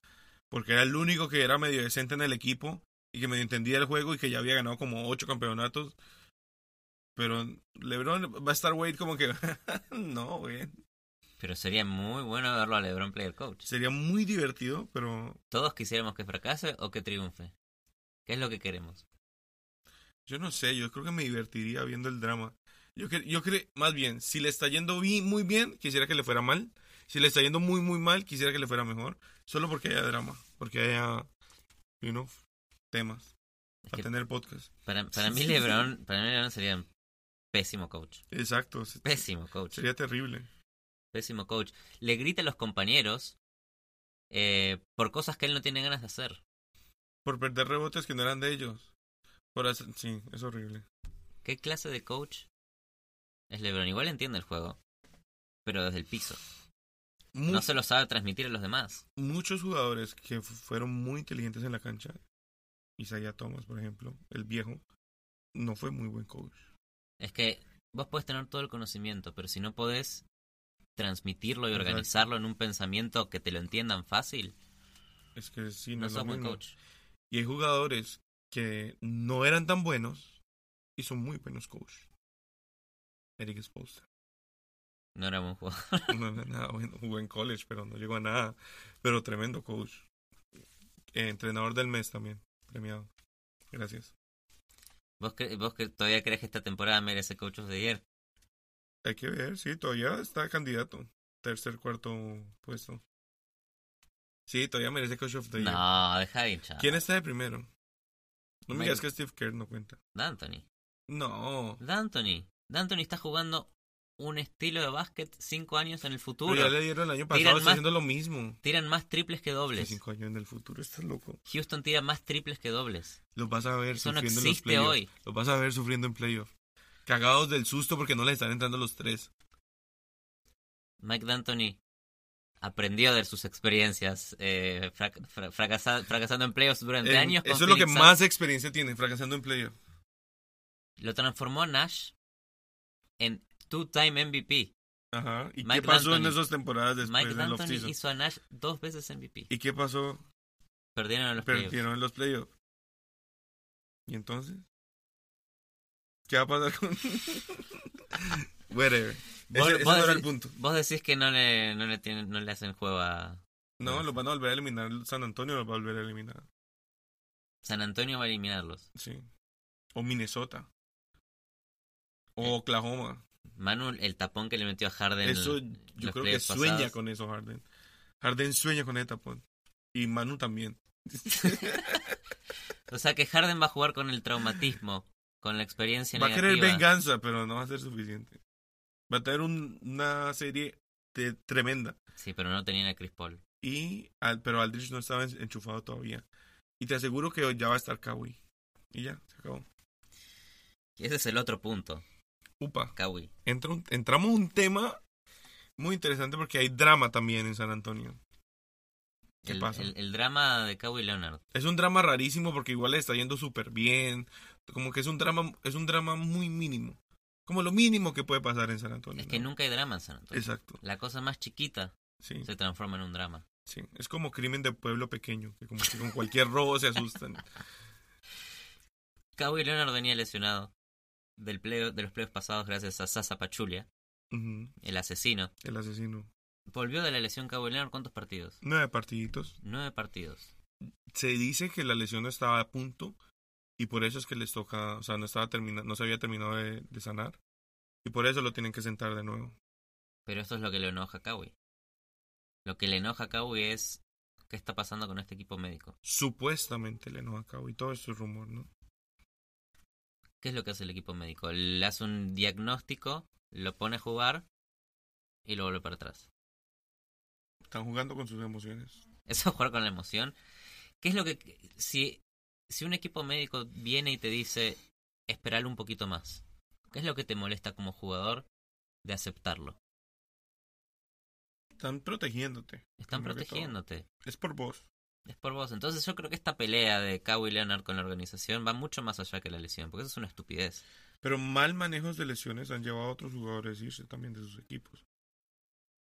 Porque era el único que era medio decente en el equipo y que medio entendía el juego y que ya había ganado como ocho campeonatos. Pero LeBron va a estar Wade como que no, güey. Pero sería muy bueno verlo a LeBron player coach. Sería muy divertido, pero Todos quisiéramos que fracase o que triunfe. ¿Qué es lo que queremos? Yo no sé, yo creo que me divertiría viendo el drama. Yo, cre- yo creo, más bien, si le está yendo muy bien, quisiera que le fuera mal. Si le está yendo muy, muy mal, quisiera que le fuera mejor. Solo porque haya drama, porque haya, you know, temas Es para tener podcast. para, para mí LeBron, para mí LeBron sería un pésimo coach. Exacto, Pésimo coach. sería terrible. Pésimo coach. Le grita a los compañeros eh, por cosas que él no tiene ganas de hacer. Por perder rebotes que no eran de ellos. Por hacer, sí, es horrible. ¿Qué clase de coach es LeBron? Igual entiende el juego, pero desde el piso. No se lo sabe transmitir a los demás. Muchos jugadores que fu- fueron muy inteligentes en la cancha, Isaiah Thomas, por ejemplo, el viejo, no fue muy buen coach. Es que vos podés tener todo el conocimiento, pero si no podés transmitirlo y Exacto. organizarlo en un pensamiento que te lo entiendan fácil, Es que sí, no, no es sos buen coach. Y hay jugadores que no eran tan buenos y son muy buenos coach. Eric Spoelstra. No era buen jugador. No era nada bueno. Jugó en college, pero no llegó a nada. Pero tremendo coach. Eh, entrenador del mes también. Premiado. Gracias. ¿Vos, cre- ¿Vos todavía crees que esta temporada merece Coach of the Year? Hay que ver, sí, todavía está candidato. Tercer, cuarto puesto. Sí, todavía merece Coach of the Year. No, deja de hinchar. ¿Quién está de primero? No me digas que Steve Kerr no cuenta. D'Antoni. No. D'Antoni. D'Antoni está jugando un estilo de básquet cinco años en el Pero futuro. ya le dieron el año pasado, Tiran está más- haciendo lo mismo. Tiran más triples que Sí, dobles. cinco años en el futuro, estás loco. Houston tira más triples que dobles. Los vas a ver Eso no sufriendo en los existe playoffs. hoy. Los vas a ver sufriendo en playoff. Cagados del susto porque no les están entrando los tres. Mike D'Antoni aprendió de sus experiencias eh, frac- fra- fracasa- fracasando en playoffs durante años. eso es lo que más experiencia tiene, fracasando en playoff. Suns. Lo transformó Nash en two-time MVP. Ajá. ¿Y Mike qué pasó en esas temporadas después Mike del D'Antoni offseason? hizo a Nash dos veces MVP. ¿Y qué pasó? Perdieron en los playoffs. Perdieron en los playoffs. ¿Y entonces? ¿Qué va a pasar con...? Whatever. Vos- Ese, ese no era el punto. Vos decís que no le, no le, tienen, no le hacen juego a No, los van a volver a eliminar. San Antonio los va a volver a eliminar. San Antonio va a eliminarlos. Sí. O Minnesota. O Eh. Oklahoma. Manu, el tapón que le metió a Harden. Eso, yo creo que sueña pasados. con eso Harden. Harden sueña con ese tapón. Y Manu también. O sea que Harden va a jugar con el traumatismo, con la experiencia Va a querer negativa. venganza, pero no va a ser suficiente. Va a tener un- una serie de- tremenda. Sí, pero no tenían a Chris Paul. Y al, pero Aldrich no estaba en- enchufado todavía. Y te aseguro que ya va a estar Kawhi. Y ya, se acabó. Y ese es el otro punto, Upa. Kawhi. Entra un- entramos a un tema muy interesante porque hay drama también en San Antonio. ¿Qué El, pasa? el- el drama de Kawhi Leonard. Es un drama rarísimo porque igual le está yendo súper bien. Como que es un drama, es un drama muy mínimo. Como lo mínimo que puede pasar en San Antonio. Es que ¿no? nunca hay drama en San Antonio. Exacto. La cosa más chiquita Sí, se transforma en un drama. sí. Es como crimen de pueblo pequeño. Que como que con cualquier robo se asustan. Kawhi Leonard venía lesionado del play, de los playoffs pasados gracias a Sasa Pachulia, el asesino. El asesino. Volvió de la lesión Kawhi Leonard, ¿cuántos partidos? Nueve partiditos. Nueve partidos. Se dice que la lesión estaba a punto. Y por eso es que les toca. O sea, no estaba termina, no se había terminado de, de sanar. Y por eso lo tienen que sentar de nuevo. Pero esto es lo que le enoja a Kawhi. Lo que le enoja a Kawhi es qué está pasando con este equipo médico. Supuestamente le enoja a Kawhi. Todo esto es rumor, ¿no? ¿Qué es lo que hace el equipo médico? Le hace un diagnóstico, lo pone a jugar y lo vuelve para atrás. Están jugando con sus emociones. Eso es jugar con la emoción. ¿Qué es lo que... Si, si un equipo médico viene y te dice, esperar un poquito más, ¿qué es lo que te molesta como jugador de aceptarlo? Están protegiéndote. Están protegiéndote. Es por vos. Es por vos. Entonces yo creo que esta pelea de Kawhi Leonard con la organización va mucho más allá que la lesión, porque eso es una estupidez. Pero mal manejos de lesiones han llevado a otros jugadores a irse también de sus equipos.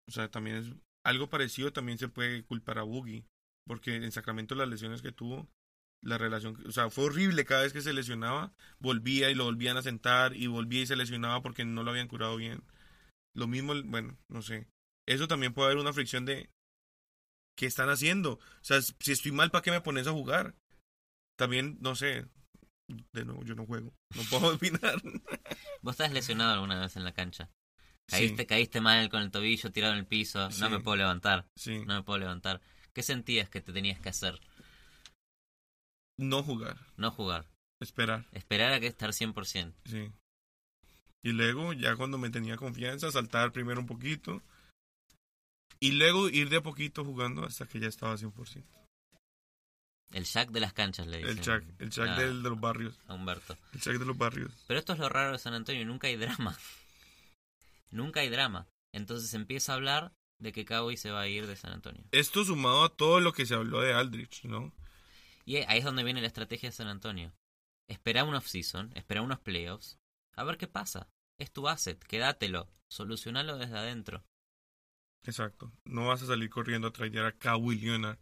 O sea, también es algo parecido también se puede culpar a Boogie, porque en Sacramento las lesiones que tuvo, la relación, o sea, fue horrible cada vez que se lesionaba, volvía y lo volvían a sentar y volvía y se lesionaba porque no lo habían curado bien. Lo mismo, bueno, no sé. Eso también puede haber una fricción de ¿qué están haciendo? O sea, si estoy mal, ¿para qué me pones a jugar? También, no sé, de nuevo, yo no juego, no puedo opinar. ¿Vos estás lesionado alguna vez en la cancha? Sí. Caíste, caíste mal con el tobillo tirado en el piso, Sí. no me puedo levantar, Sí, no me puedo levantar. ¿Qué sentías que te tenías que hacer? no jugar, No jugar. esperar, Esperar a que estar 100%. sí. Y luego, ya cuando me tenía confianza, saltar primero un poquito. Y luego ir de a poquito jugando hasta que ya estaba 100%. El Jack de las canchas, le dicen. El Chuck, el a- del- de los barrios. a Humberto. El Chuck de los barrios. Pero esto es lo raro de San Antonio, nunca hay drama. nunca hay drama. Entonces empieza a hablar de que Kawhi se va a ir de San Antonio. Esto sumado a todo lo que se habló de Aldrich, ¿no? Y ahí es donde viene la estrategia de San Antonio. Espera un off-season, espera unos playoffs, a ver qué pasa. Es tu asset, quédatelo, solucionalo desde adentro. Exacto. No vas a salir corriendo a tradear a Kawhi Leonard.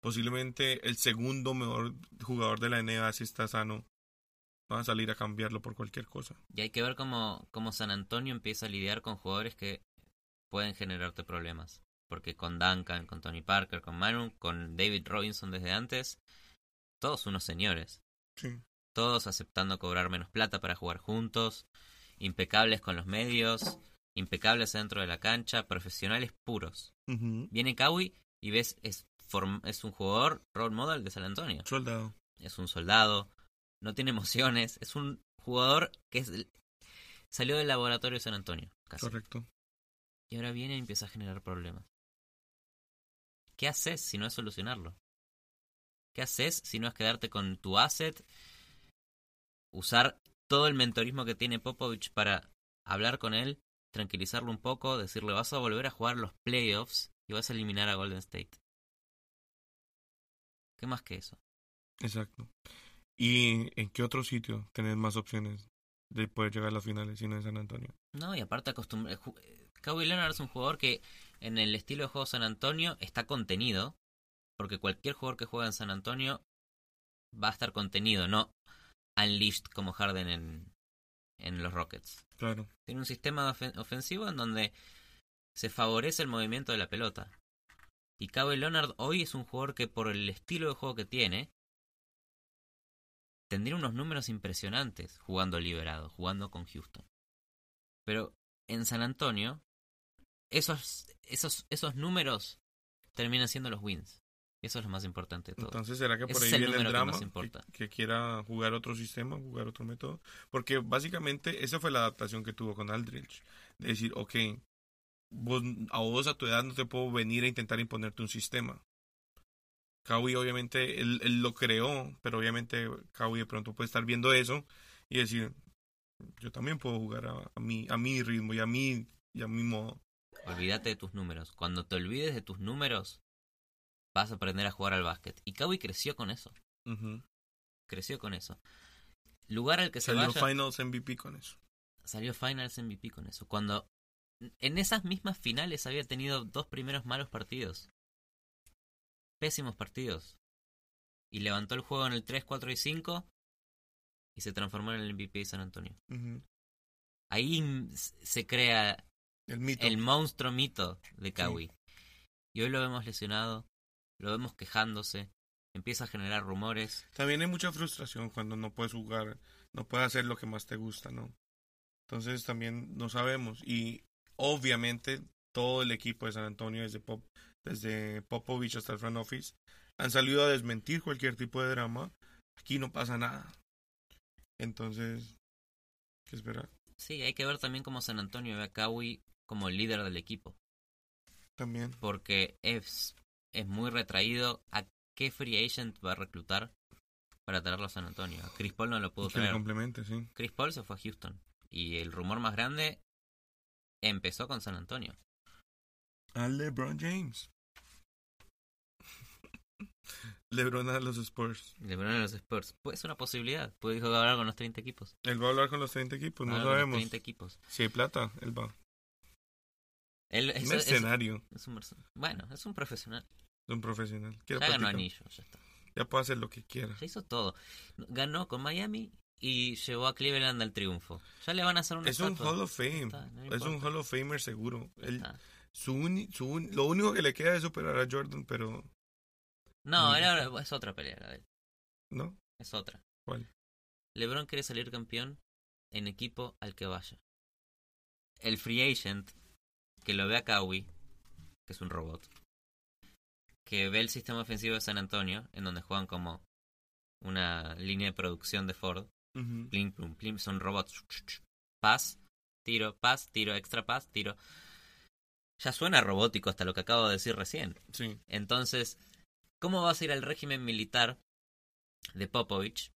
Posiblemente el segundo mejor jugador de la NBA si está sano. Vas a salir a cambiarlo por cualquier cosa. Y hay que ver cómo, cómo San Antonio empieza a lidiar con jugadores que pueden generarte problemas. Porque con Duncan, con Tony Parker, con Manu, con David Robinson desde antes, todos unos señores. Sí. Todos aceptando cobrar menos plata para jugar juntos, impecables con los medios, impecables dentro de la cancha, profesionales puros. Viene Kawhi y ves, es, es un jugador role model de San Antonio. Soldado. Es un soldado, no tiene emociones, es un jugador que es, salió del laboratorio de San Antonio. Casi. Correcto. Y ahora viene y empieza a generar problemas. ¿Qué haces si no es solucionarlo? ¿Qué haces si no es quedarte con tu asset? Usar todo el mentorismo que tiene Popovich para hablar con él, tranquilizarlo un poco, decirle vas a volver a jugar los playoffs y vas a eliminar a Golden State. ¿Qué más que eso? Exacto. ¿Y en qué otro sitio tenés más opciones de poder llegar a las finales si no en San Antonio? No, y aparte acostumbra... ju- Kawhi Leonard es un jugador que en el estilo de juego San Antonio está contenido, porque cualquier jugador que juega en San Antonio va a estar contenido, no unleashed como Harden en, en los Rockets. Claro. Tiene un sistema ofen- ofensivo en donde se favorece el movimiento de la pelota. Y Kawhi Leonard hoy es un jugador que por el estilo de juego que tiene, tendría unos números impresionantes jugando liberado, jugando con Houston. Pero en San Antonio, esos, esos, esos números terminan siendo los wins. Eso es lo más importante de todo. Entonces, ¿será que por Ese ahí el viene el que drama? Que, importa. que quiera jugar otro sistema, jugar otro método. Porque básicamente esa fue la adaptación que tuvo con Aldridge. De decir, ok, vos, a vos a tu edad no te puedo venir a intentar imponerte un sistema. Kawhi obviamente, él, él lo creó, pero obviamente Kawhi de pronto puede estar viendo eso y decir, yo también puedo jugar a, a mi, a mi ritmo y a mi, y a mi modo. Olvídate de tus números. Cuando te olvides de tus números, vas a aprender a jugar al básquet. Y Kawhi creció con eso. Creció con eso. Lugar al que se Salió Finals MVP con eso. salió Finals MVP con eso. Cuando en esas mismas finales había tenido dos primeros malos partidos. Pésimos partidos. Y levantó el juego en el 3, 4 y 5 y se transformó en el MVP de San Antonio. Ahí se crea El mito. el monstruo mito de Kawhi. Y hoy lo vemos lesionado, lo vemos quejándose, empieza a generar rumores. También hay mucha frustración cuando no puedes jugar, no puedes hacer lo que más te gusta, ¿no? Entonces también no sabemos. Y obviamente todo el equipo de San Antonio, desde, Pop, desde Popovich hasta el front office, han salido a desmentir cualquier tipo de drama. Aquí no pasa nada. Entonces, ¿qué esperar? Sí, hay que ver también cómo San Antonio ve a Kawhi como líder del equipo. También. Porque es, es muy retraído a qué free agent va a reclutar para traerlo a San Antonio. A Chris Paul no lo pudo traer. complemente, sí. Chris Paul se fue a Houston. Y el rumor más grande empezó con San Antonio. A LeBron James. LeBron a los Spurs. LeBron en los Spurs. Pues es una posibilidad. Puede jugar con los 30 equipos. Él va a hablar con los 30 equipos, no Hablar con los sabemos. 30 equipos. Si hay plata, él va. Él es, Un es- escenario es un merce- bueno, es un profesional. De un profesional. Quiero Ya ganó platicar. anillo, ya está. Ya puede hacer lo que quiera. Ya hizo todo. Ganó con Miami y llevó a Cleveland al triunfo. Ya le van a hacer una Es un. Hall of Fame. está, no es un. Hall of Famer seguro. Él, su uni- su un- lo único que le queda es superar a Jordan, pero No, era- es otra pelea la de él. no. Es otra. ¿Cuál? LeBron quiere salir campeón en equipo al que vaya. El free agent que lo ve a Kawhi, que es un robot, que ve el sistema ofensivo de San Antonio, en donde juegan como una línea de producción de Ford, Ujú. plim, plum, plim, son robots. Paz, tiro, paz, tiro, extra paz, tiro. Ya suena robótico hasta lo que acabo de decir recién. Sí. Entonces, ¿cómo vas a ir al régimen militar de Popovich,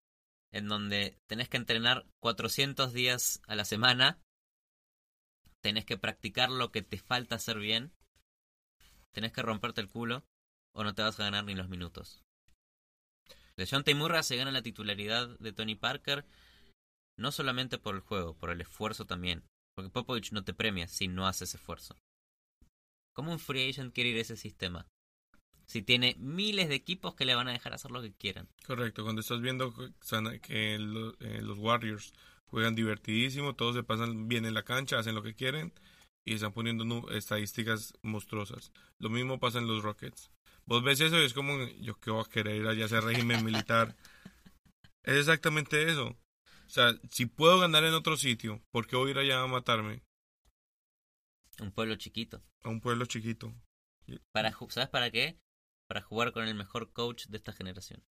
en donde tenés que entrenar 400 días a la semana, tenés que practicar lo que te falta hacer bien, tenés que romperte el culo, o no te vas a ganar ni los minutos? De John Murray se gana la titularidad de Tony Parker, no solamente por el juego, por el esfuerzo también. Porque Popovich no te premia si no haces esfuerzo. ¿Cómo un free agent quiere ir a ese sistema? Si tiene miles de equipos que le van a dejar hacer lo que quieran. Correcto, cuando estás viendo que eh, los Warriors juegan divertidísimo, todos se pasan bien en la cancha, hacen lo que quieren y están poniendo estadísticas monstruosas. Lo mismo pasa en los Rockets. Vos ves eso y es como, yo qué voy a querer ir allá a hacer régimen militar. Es exactamente eso. O sea, si puedo ganar en otro sitio, ¿por qué voy a ir allá a matarme? Un pueblo chiquito. A un pueblo chiquito. Para, ¿Sabes para qué? Para jugar con el mejor coach de esta generación.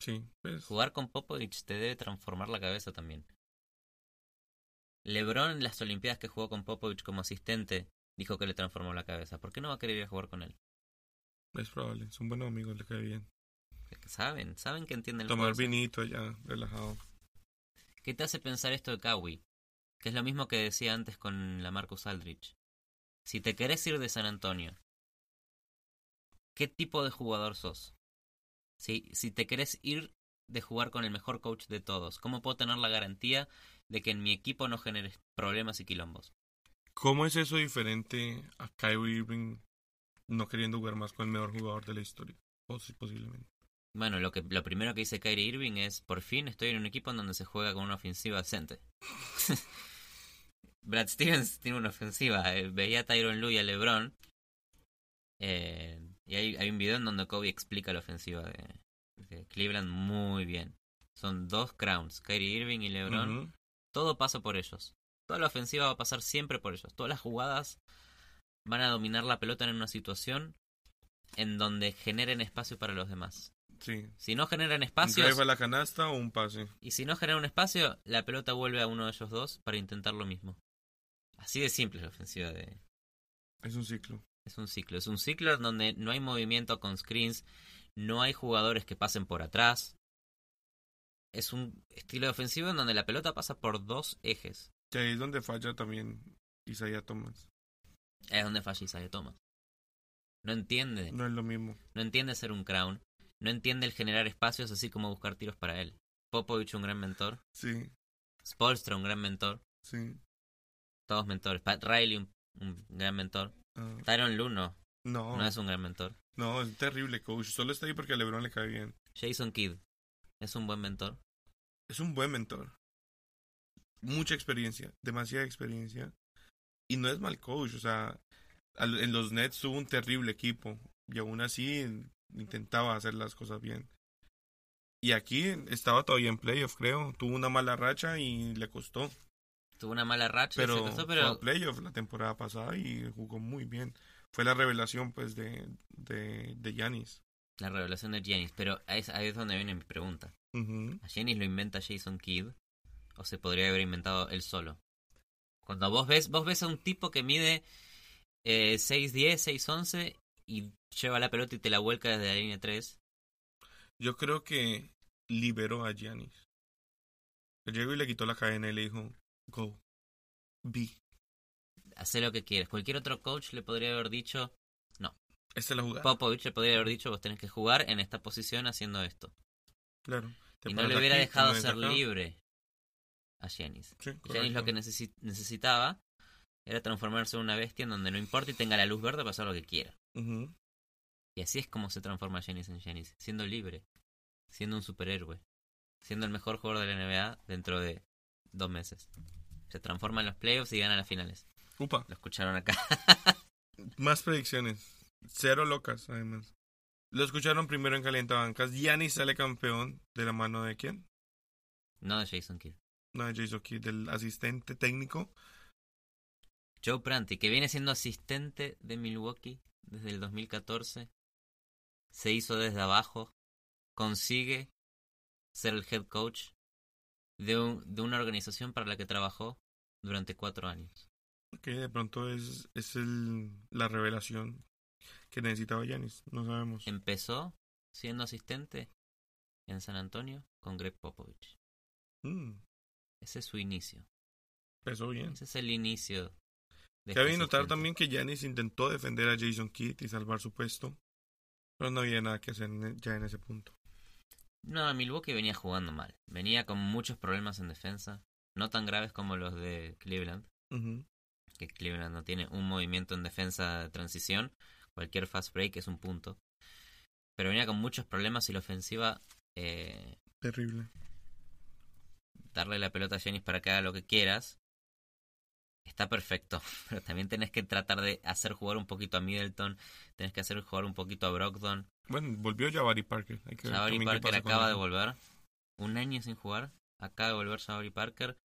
Sí, pues. Jugar con Popovich te debe transformar la cabeza también. LeBron en las Olimpiadas que jugó con Popovich como asistente dijo que le transformó la cabeza. ¿Por qué no va a querer ir a jugar con él? Es probable, son buenos amigos, le cae bien. Saben, saben que entienden el Tomar vinito allá, relajado. ¿Qué te hace pensar esto de Kawhi? Que es lo mismo que decía antes con la Marcus Aldrich. Si te querés ir de San Antonio, ¿qué tipo de jugador sos? Si, si te querés ir de jugar con el mejor coach de todos, ¿cómo puedo tener la garantía de que en mi equipo no generes problemas y quilombos? ¿Cómo es eso diferente a Kyrie Irving no queriendo jugar más con el mejor jugador de la historia? Posi- posiblemente. Bueno, lo, que, lo primero que dice Kyrie Irving es, por fin estoy en un equipo en donde se juega con una ofensiva decente. Brad Stevens tiene una ofensiva. eh, veía a Tyron Lue y a LeBron. eh, y hay, hay un video en donde Kobe explica la ofensiva de, de Cleveland muy bien. Son dos crowns, Kyrie Irving y LeBron. Todo pasa por ellos. Toda la ofensiva va a pasar siempre por ellos. Todas las jugadas van a dominar la pelota en una situación en donde generen espacio para los demás. Sí. Si no generan Un drive a la canasta o un pase. y si no genera un espacio, la pelota vuelve a uno de ellos dos para intentar lo mismo. Así de simple es la ofensiva de... Es un ciclo. Es un ciclo. Es un ciclo en donde no hay movimiento con screens, no hay jugadores que pasen por atrás. Es un estilo de ofensivo en donde la pelota pasa por dos ejes. Que ahí es donde falla también Isaiah Thomas. Es donde falla Isaiah Thomas. No entiende, No es lo mismo. no entiende ser un crown, no entiende el generar espacios así como buscar tiros para él. Popovich un gran mentor, Sí, Spolstra un gran mentor, sí. todos mentores. Pat Riley un, un gran mentor. Ah, Tyron Lue no, no, no es un gran mentor. no, es terrible, coach. Solo está ahí porque a LeBron le cae bien. Jason Kidd es un buen mentor. Es un buen mentor. Mucha experiencia, demasiada experiencia. Y no es mal coach, o sea, en los Nets tuvo un terrible equipo y aún así intentaba hacer las cosas bien. Y aquí estaba todavía en playoff, creo. Tuvo una mala racha y le costó. Tuvo una mala racha, Pero, se costó, fue pero a playoff la temporada pasada y jugó muy bien. Fue la revelación, pues, de de, de Giannis. la revelación de Giannis. Pero ahí es, ahí es donde viene mi pregunta. Ujú. ¿A Giannis lo inventa Jason Kidd? ¿O se podría haber inventado él solo? Cuando vos ves, vos ves a un tipo que mide eh, 6'10, 6'11 y lleva la pelota y te la vuelca desde la línea 3. Yo creo que liberó a Giannis. Llegó y le quitó la cadena y le dijo, go, be. Hace lo que quieres. Cualquier otro coach le podría haber dicho, Esta es la jugada. Popovich le podría haber dicho, vos tenés que jugar en esta posición haciendo esto. Claro. Te y no le hubiera dejado ser libre a Giannis. Sí, Giannis lo que necesi- necesitaba era transformarse en una bestia en donde no importa y tenga la luz verde para hacer lo que quiera. Y así es como se transforma Giannis en Giannis, siendo libre, siendo un superhéroe, siendo el mejor jugador de la NBA dentro de dos meses. Se transforma en los playoffs y gana las finales. Upa. Lo escucharon acá. Más predicciones. Cero locas, además. Lo escucharon primero en Calientabancas. Giannis sale campeón de la mano de quién? no de Jason Kidd. No de Jason Kidd, del asistente técnico. Joe Prunty, que viene siendo asistente de Milwaukee desde el 2014, se hizo desde abajo, consigue ser el head coach de, un- de una organización para la que trabajó durante cuatro años. Que de pronto es, es el, la revelación que necesitaba Giannis. No sabemos. Empezó siendo asistente en San Antonio con Greg Popovich. Mm, Ese es su inicio. empezó bien. Ese es el inicio. De Cabe notar también que Giannis intentó defender a Jason Kidd y salvar su puesto. Pero no había nada que hacer en- ya en ese punto. No, Milwaukee venía jugando mal. Venía con muchos problemas en defensa. No tan graves como los de Cleveland. Que Cleveland no tiene un movimiento en defensa de transición. Cualquier fast break es un punto. Pero venía con muchos problemas y la ofensiva, eh, Terrible. Darle la pelota a Jennings para que haga lo que quieras, está perfecto. Pero también tenés que tratar de hacer jugar un poquito a Middleton, tenés que hacer jugar un poquito a Brogdon. Bueno, volvió Jabari Parker. Hay que Jabari Parker acaba de volver. Un año sin jugar. Acaba de volver Jabari Parker.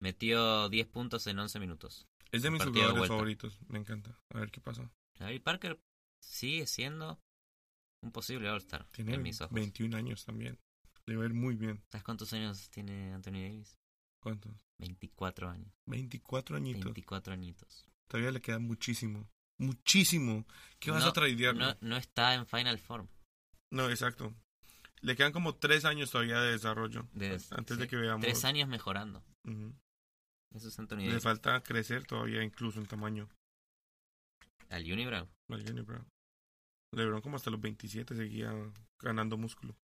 Metió 10 puntos en 11 minutos. Es de mis de jugadores favoritos. Me encanta. A ver qué pasa. Jabari Parker sigue siendo un posible All-Star Tiene en mis ojos. 21 años también. Le va a ir muy bien. ¿Sabes cuántos años tiene Anthony Davis? ¿Cuántos? 24 años. 24 añitos. 24 añitos. Todavía le queda muchísimo. Muchísimo. ¿Qué vas No, a tradear? No, no está en Final Form. No, exacto. Le quedan como tres años todavía de desarrollo. De- antes sí, de que veamos. Tres años mejorando. Ujú. Eso es Anthony Le Davis. falta crecer todavía incluso en tamaño. Al Unibrow. al Brown. LeBron como hasta los 27 seguía ganando músculo.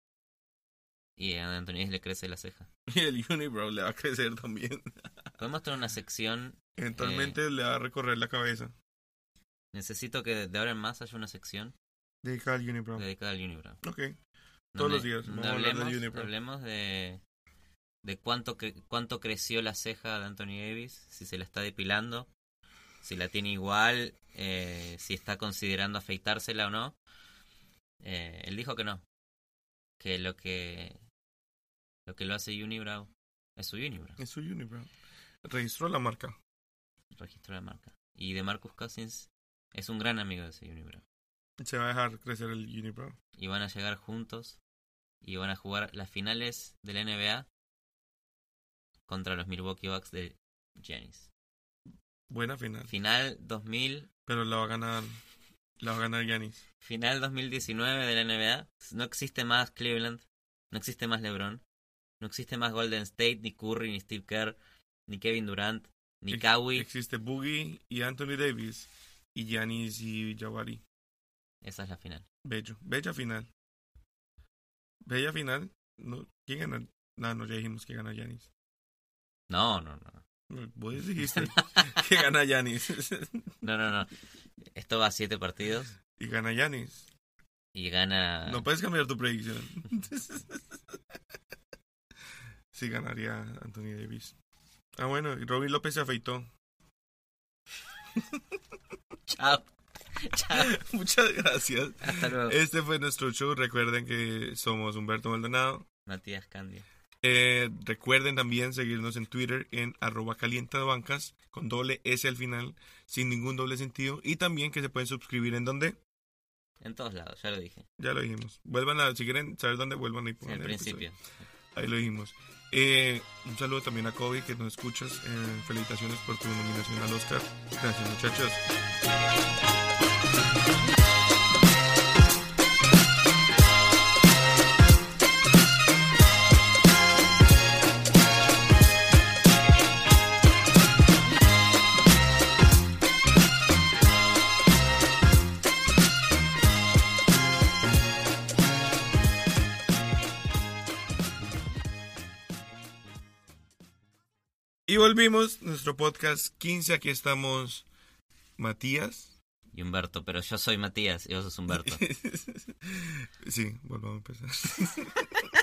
Y a Anthony Davis le crece la ceja. Y el Unibrow le va a crecer también. Podemos tener una sección. Eventualmente Eh. le va a recorrer la cabeza. Necesito que de ahora en más haya una sección Dedica al Unibrow. dedicada al Unibrow. Ok. Todos los días vamos a hablar del hablemos, Unibrow. hablemos de, de cuánto, cre- cuánto creció la ceja de Anthony Davis, si se la está depilando, si la tiene igual, eh, si está considerando afeitársela o no. Eh, él dijo que no, que lo que lo que lo hace Unibrow es su Unibrow, Es su Unibrow. Registró la marca. el registro de marca. Y de Marcus Cousins es un gran amigo de ese Unibrow. Se va a dejar crecer el Unibrow. y van a llegar juntos y van a jugar las finales de la NBA contra los Milwaukee Bucks de Giannis. Buena final. Final 2000, Pero la va a ganar. La va a ganar Giannis. final 2019 de la NBA. No existe más Cleveland, no existe más LeBron, no existe más Golden State, ni Curry, ni Steve Kerr, ni Kevin Durant, ni Ex- Kawhi. Existe Boogie y Anthony Davis. Y Giannis y Jabari. Esa es la final. Bello. Bella final. Bella final. No, ¿Quién gana? No, no, ya dijimos que gana Giannis. No, no, no. Vos dijiste que gana Giannis. No, no, no. Esto va a siete partidos y gana Giannis. y gana. No puedes cambiar tu predicción. sí ganaría Anthony Davis. Ah, bueno, y Robin López se afeitó. Chao. Chao. Muchas gracias. Hasta luego. Este fue nuestro show. Recuerden que somos Humberto Maldonado. Matías Candia. Eh, recuerden también seguirnos en Twitter en arroba calientabancas con doble S al final, sin ningún doble sentido. Y también que se pueden suscribir en donde, En todos lados, ya lo dije. ya lo dijimos. Vuelvan a, si quieren saber dónde, vuelvan y En pongan el el episodio. principio. Ahí lo dijimos. Eh, un saludo también a Kobe que nos escuchas. Eh, felicitaciones por tu nominación al Oscar. Gracias muchachos. Volvimos, nuestro podcast 15. Aquí estamos Matías. Y Humberto, pero yo soy Matías y vos sos Humberto. sí, volvamos a empezar.